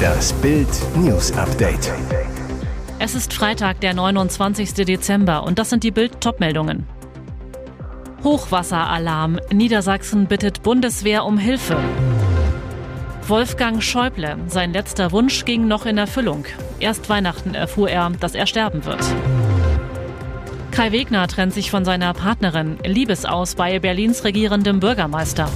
Das Bild News Update. Es ist Freitag, der 29. Dezember und das sind die Bild Topmeldungen. Hochwasseralarm. Niedersachsen bittet Bundeswehr um Hilfe. Wolfgang Schäuble. Sein letzter Wunsch ging noch in Erfüllung. Erst Weihnachten erfuhr er, dass er sterben wird. Kai Wegner trennt sich von seiner Partnerin. Liebesaus bei Berlins regierendem Bürgermeister.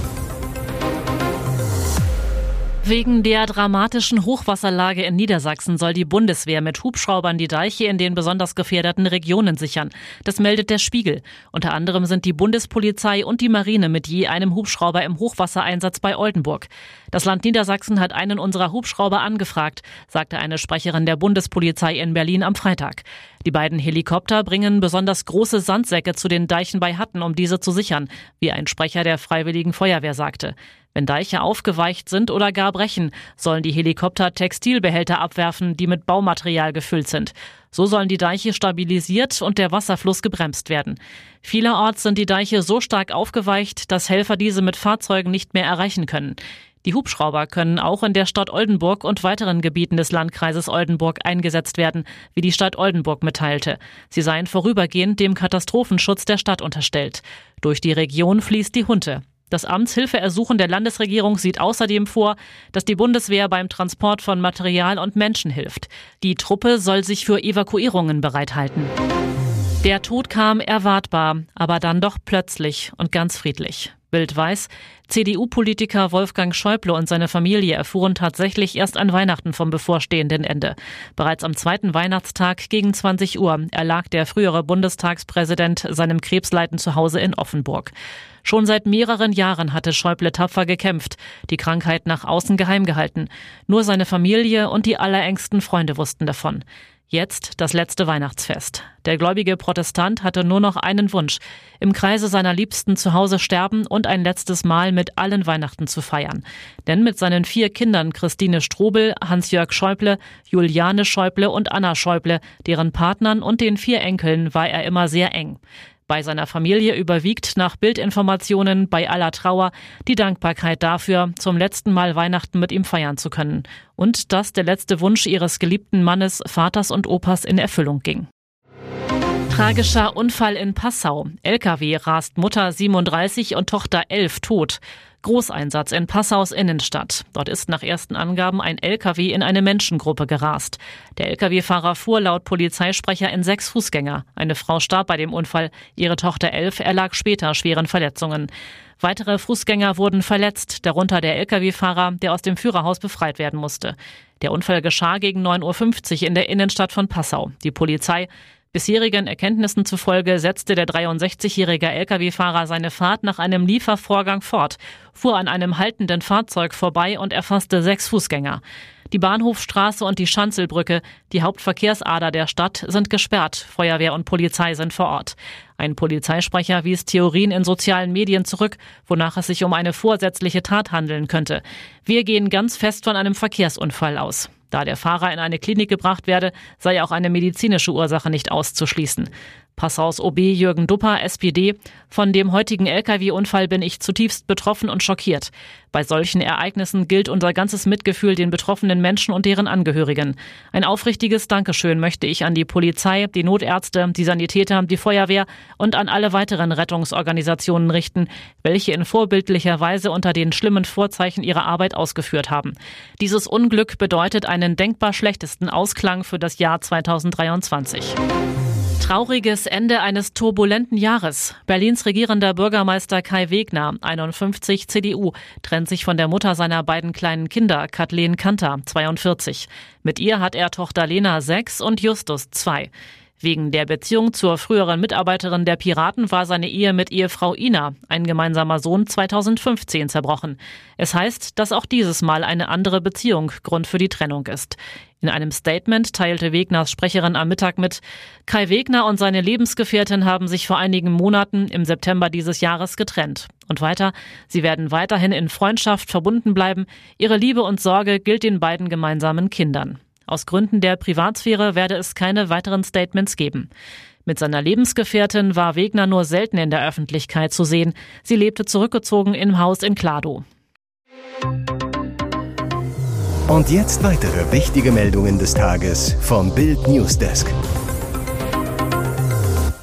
Wegen der dramatischen Hochwasserlage in Niedersachsen soll die Bundeswehr mit Hubschraubern die Deiche in den besonders gefährdeten Regionen sichern. Das meldet der Spiegel. Unter anderem sind die Bundespolizei und die Marine mit je einem Hubschrauber im Hochwassereinsatz bei Oldenburg. Das Land Niedersachsen hat einen unserer Hubschrauber angefragt, sagte eine Sprecherin der Bundespolizei in Berlin am Freitag. Die beiden Helikopter bringen besonders große Sandsäcke zu den Deichen bei Hatten, um diese zu sichern, wie ein Sprecher der Freiwilligen Feuerwehr sagte. Wenn Deiche aufgeweicht sind oder gar brechen, sollen die Helikopter Textilbehälter abwerfen, die mit Baumaterial gefüllt sind. So sollen die Deiche stabilisiert und der Wasserfluss gebremst werden. Vielerorts sind die Deiche so stark aufgeweicht, dass Helfer diese mit Fahrzeugen nicht mehr erreichen können. Die Hubschrauber können auch in der Stadt Oldenburg und weiteren Gebieten des Landkreises Oldenburg eingesetzt werden, wie die Stadt Oldenburg mitteilte. Sie seien vorübergehend dem Katastrophenschutz der Stadt unterstellt. Durch die Region fließt die Hunte. Das Amtshilfeersuchen der Landesregierung sieht außerdem vor, dass die Bundeswehr beim Transport von Material und Menschen hilft. Die Truppe soll sich für Evakuierungen bereithalten. Der Tod kam erwartbar, aber dann doch plötzlich und ganz friedlich. Bild weiß, CDU-Politiker Wolfgang Schäuble und seine Familie erfuhren tatsächlich erst an Weihnachten vom bevorstehenden Ende. Bereits am zweiten Weihnachtstag gegen 20 Uhr erlag der frühere Bundestagspräsident seinem Krebsleiden zu Hause in Offenburg. Schon seit mehreren Jahren hatte Schäuble tapfer gekämpft, die Krankheit nach außen geheim gehalten. Nur seine Familie und die allerengsten Freunde wussten davon. Jetzt das letzte Weihnachtsfest. Der gläubige Protestant hatte nur noch einen Wunsch, im Kreise seiner Liebsten zu Hause sterben und ein letztes Mal mit allen Weihnachten zu feiern. Denn mit seinen vier Kindern Christine Strobel, Hans-Jörg Schäuble, Juliane Schäuble und Anna Schäuble, deren Partnern und den vier Enkeln war er immer sehr eng. Bei seiner Familie überwiegt nach Bildinformationen bei aller Trauer die Dankbarkeit dafür, zum letzten Mal Weihnachten mit ihm feiern zu können und dass der letzte Wunsch ihres geliebten Mannes, Vaters und Opas in Erfüllung ging. Tragischer Unfall in Passau. LKW rast Mutter 37 und Tochter 11 tot. Großeinsatz in Passaus Innenstadt. Dort ist nach ersten Angaben ein LKW in eine Menschengruppe gerast. Der LKW-Fahrer fuhr laut Polizeisprecher in sechs Fußgänger. Eine Frau starb bei dem Unfall. Ihre Tochter 11 erlag später schweren Verletzungen. Weitere Fußgänger wurden verletzt, darunter der Lkw-Fahrer, der aus dem Führerhaus befreit werden musste. Der Unfall geschah gegen 9.50 Uhr in der Innenstadt von Passau. Die Polizei Bisherigen Erkenntnissen zufolge setzte der 63-jährige Lkw-Fahrer seine Fahrt nach einem Liefervorgang fort, fuhr an einem haltenden Fahrzeug vorbei und erfasste sechs Fußgänger. Die Bahnhofstraße und die Schanzelbrücke, die Hauptverkehrsader der Stadt, sind gesperrt. Feuerwehr und Polizei sind vor Ort. Ein Polizeisprecher wies Theorien in sozialen Medien zurück, wonach es sich um eine vorsätzliche Tat handeln könnte. Wir gehen ganz fest von einem Verkehrsunfall aus. Da der Fahrer in eine Klinik gebracht werde, sei auch eine medizinische Ursache nicht auszuschließen. Passaus OB Jürgen Dupper, SPD. Von dem heutigen Lkw-Unfall bin ich zutiefst betroffen und schockiert. Bei solchen Ereignissen gilt unser ganzes Mitgefühl den betroffenen Menschen und deren Angehörigen. Ein aufrichtiges Dankeschön möchte ich an die Polizei, die Notärzte, die Sanitäter, die Feuerwehr und an alle weiteren Rettungsorganisationen richten, welche in vorbildlicher Weise unter den schlimmen Vorzeichen ihre Arbeit ausgeführt haben. Dieses Unglück bedeutet einen denkbar schlechtesten Ausklang für das Jahr 2023. Trauriges Ende eines turbulenten Jahres. Berlins regierender Bürgermeister Kai Wegner, 51 CDU, trennt sich von der Mutter seiner beiden kleinen Kinder, Kathleen Kanter, 42. Mit ihr hat er Tochter Lena 6 und Justus 2. Wegen der Beziehung zur früheren Mitarbeiterin der Piraten war seine Ehe mit Ehefrau Ina, ein gemeinsamer Sohn, 2015 zerbrochen. Es heißt, dass auch dieses Mal eine andere Beziehung Grund für die Trennung ist. In einem Statement teilte Wegners Sprecherin am Mittag mit, Kai Wegner und seine Lebensgefährtin haben sich vor einigen Monaten im September dieses Jahres getrennt. Und weiter, sie werden weiterhin in Freundschaft verbunden bleiben. Ihre Liebe und Sorge gilt den beiden gemeinsamen Kindern. Aus Gründen der Privatsphäre werde es keine weiteren Statements geben. Mit seiner Lebensgefährtin war Wegner nur selten in der Öffentlichkeit zu sehen. Sie lebte zurückgezogen im Haus in Klado. Und jetzt weitere wichtige Meldungen des Tages vom Bild Newsdesk.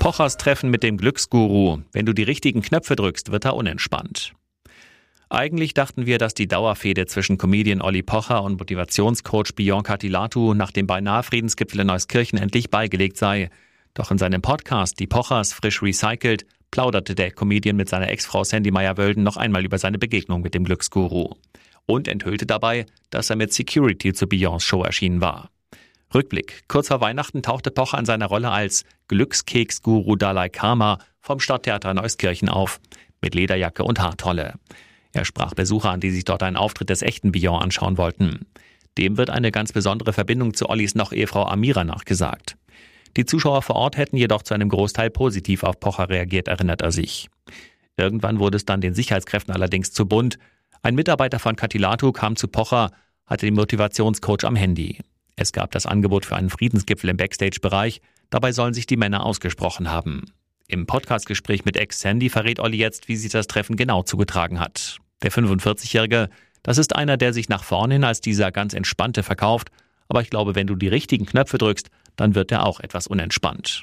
Pochers Treffen mit dem Glücksguru. Wenn du die richtigen Knöpfe drückst, wird er unentspannt. Eigentlich dachten wir, dass die Dauerfehde zwischen Comedian Olli Pocher und Motivationscoach Bianca Tilatu nach dem beinahe Friedensgipfel in Neuskirchen endlich beigelegt sei. Doch in seinem Podcast Die Pochers frisch recycelt plauderte der Comedian mit seiner Ex-Frau Sandy Meyer-Wölden noch einmal über seine Begegnung mit dem Glücksguru und enthüllte dabei, dass er mit Security zur Beyoncé Show erschienen war. Rückblick. Kurz vor Weihnachten tauchte Pocher in seiner Rolle als Glückskeks-Guru Dalai Karma vom Stadttheater Neuskirchen auf, mit Lederjacke und Haartolle. Er sprach Besucher an, die sich dort einen Auftritt des echten Bion anschauen wollten. Dem wird eine ganz besondere Verbindung zu Ollis noch Ehefrau Amira nachgesagt. Die Zuschauer vor Ort hätten jedoch zu einem Großteil positiv auf Pocher reagiert, erinnert er sich. Irgendwann wurde es dann den Sicherheitskräften allerdings zu bunt. Ein Mitarbeiter von Katilatu kam zu Pocher, hatte den Motivationscoach am Handy. Es gab das Angebot für einen Friedensgipfel im Backstage-Bereich. Dabei sollen sich die Männer ausgesprochen haben. Im Podcastgespräch mit Ex-Sandy verrät Olli jetzt, wie sich das Treffen genau zugetragen hat. Der 45-Jährige, das ist einer, der sich nach vorne hin als dieser ganz entspannte verkauft, aber ich glaube, wenn du die richtigen Knöpfe drückst, dann wird er auch etwas unentspannt.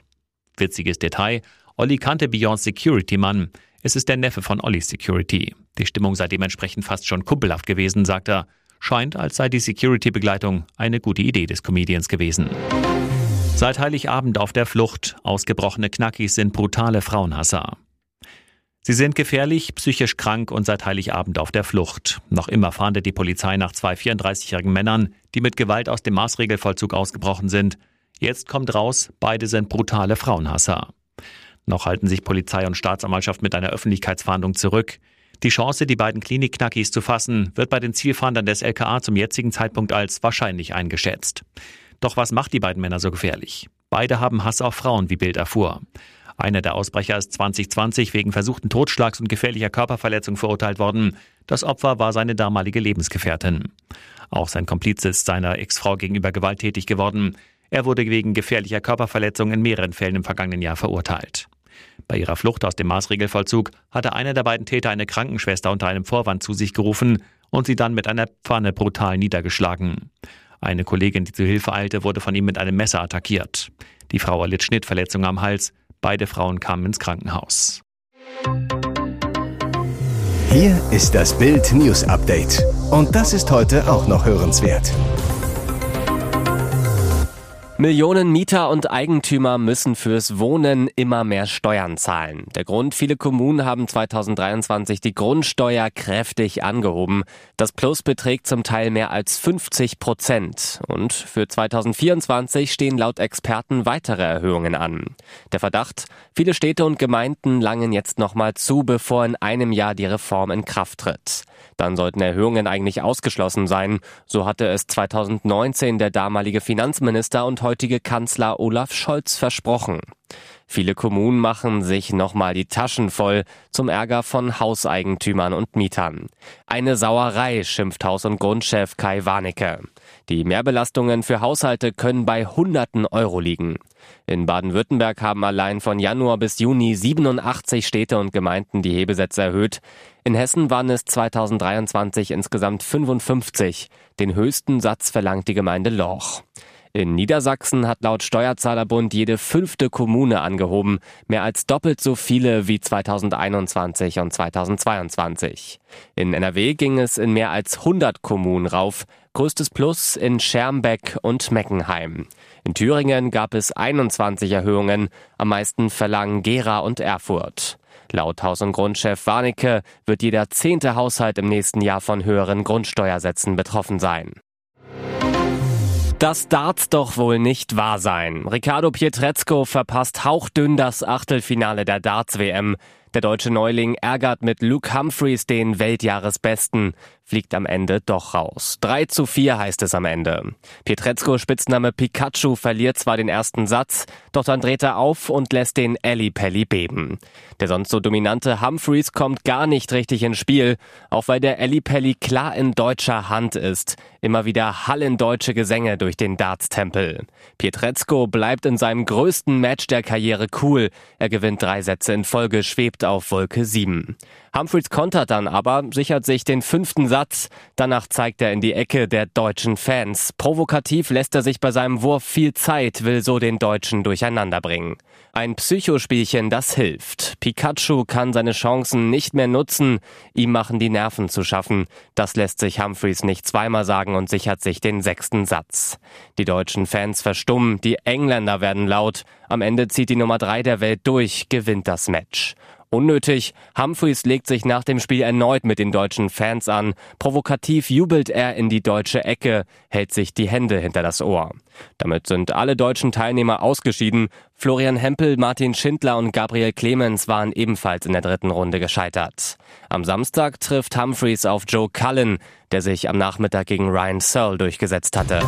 Witziges Detail, Olli kannte Beyond Security Mann. Es ist der Neffe von Olli Security. Die Stimmung sei dementsprechend fast schon kumpelhaft gewesen, sagt er. Scheint, als sei die Security-Begleitung eine gute Idee des Comedians gewesen. Seit Heiligabend auf der Flucht. Ausgebrochene Knackis sind brutale Frauenhasser. Sie sind gefährlich, psychisch krank und seit Heiligabend auf der Flucht. Noch immer fahndet die Polizei nach zwei 34-jährigen Männern, die mit Gewalt aus dem Maßregelvollzug ausgebrochen sind. Jetzt kommt raus, beide sind brutale Frauenhasser. Noch halten sich Polizei und Staatsanwaltschaft mit einer Öffentlichkeitsfahndung zurück. Die Chance, die beiden Klinikknackis zu fassen, wird bei den Zielfahndern des LKA zum jetzigen Zeitpunkt als wahrscheinlich eingeschätzt. Doch was macht die beiden Männer so gefährlich? Beide haben Hass auf Frauen, wie Bild erfuhr. Einer der Ausbrecher ist 2020 wegen versuchten Totschlags und gefährlicher Körperverletzung verurteilt worden. Das Opfer war seine damalige Lebensgefährtin. Auch sein Kompliz ist seiner Ex-Frau gegenüber gewalttätig geworden. Er wurde wegen gefährlicher Körperverletzung in mehreren Fällen im vergangenen Jahr verurteilt. Bei ihrer Flucht aus dem Maßregelvollzug hatte einer der beiden Täter eine Krankenschwester unter einem Vorwand zu sich gerufen und sie dann mit einer Pfanne brutal niedergeschlagen. Eine Kollegin, die zu Hilfe eilte, wurde von ihm mit einem Messer attackiert. Die Frau erlitt Schnittverletzungen am Hals. Beide Frauen kamen ins Krankenhaus. Hier ist das Bild News Update. Und das ist heute auch noch hörenswert. Millionen Mieter und Eigentümer müssen fürs Wohnen immer mehr Steuern zahlen. Der Grund, viele Kommunen haben 2023 die Grundsteuer kräftig angehoben. Das Plus beträgt zum Teil mehr als 50 Prozent. Und für 2024 stehen laut Experten weitere Erhöhungen an. Der Verdacht, viele Städte und Gemeinden langen jetzt nochmal zu, bevor in einem Jahr die Reform in Kraft tritt. Dann sollten Erhöhungen eigentlich ausgeschlossen sein. So hatte es 2019 der damalige Finanzminister und heutige Kanzler Olaf Scholz versprochen. Viele Kommunen machen sich nochmal die Taschen voll zum Ärger von Hauseigentümern und Mietern. Eine Sauerei, schimpft Haus- und Grundchef Kai Warnecke. Die Mehrbelastungen für Haushalte können bei Hunderten Euro liegen. In Baden-Württemberg haben allein von Januar bis Juni 87 Städte und Gemeinden die Hebesätze erhöht. In Hessen waren es 2023 insgesamt 55. Den höchsten Satz verlangt die Gemeinde Lorch. In Niedersachsen hat laut Steuerzahlerbund jede fünfte Kommune angehoben, mehr als doppelt so viele wie 2021 und 2022. In NRW ging es in mehr als 100 Kommunen rauf, größtes Plus in Schermbeck und Meckenheim. In Thüringen gab es 21 Erhöhungen, am meisten verlangen Gera und Erfurt. Laut Haus- und Grundchef Warnecke wird jeder zehnte Haushalt im nächsten Jahr von höheren Grundsteuersätzen betroffen sein. Das darf doch wohl nicht wahr sein. Riccardo Pietrezco verpasst hauchdünn das Achtelfinale der Darts-WM. Der deutsche Neuling ärgert mit Luke Humphreys den Weltjahresbesten fliegt am Ende doch raus. 3 zu 4 heißt es am Ende. Pietrezco Spitzname Pikachu verliert zwar den ersten Satz, doch dann dreht er auf und lässt den Ellie Pelli beben. Der sonst so dominante Humphreys kommt gar nicht richtig ins Spiel, auch weil der Ellie Pelli klar in deutscher Hand ist. Immer wieder hallen deutsche Gesänge durch den Darts-Tempel. Pietrezco bleibt in seinem größten Match der Karriere cool. Er gewinnt drei Sätze in Folge, schwebt auf Wolke 7. Humphreys kontert dann aber, sichert sich den fünften Satz. Danach zeigt er in die Ecke der deutschen Fans. Provokativ lässt er sich bei seinem Wurf viel Zeit, will so den Deutschen durcheinander bringen. Ein Psychospielchen, das hilft. Pikachu kann seine Chancen nicht mehr nutzen. Ihm machen die Nerven zu schaffen. Das lässt sich Humphreys nicht zweimal sagen und sichert sich den sechsten Satz. Die deutschen Fans verstummen, die Engländer werden laut. Am Ende zieht die Nummer drei der Welt durch, gewinnt das Match. Unnötig, Humphreys legt sich nach dem Spiel erneut mit den deutschen Fans an. Provokativ jubelt er in die deutsche Ecke, hält sich die Hände hinter das Ohr. Damit sind alle deutschen Teilnehmer ausgeschieden. Florian Hempel, Martin Schindler und Gabriel Clemens waren ebenfalls in der dritten Runde gescheitert. Am Samstag trifft Humphreys auf Joe Cullen, der sich am Nachmittag gegen Ryan Searle durchgesetzt hatte.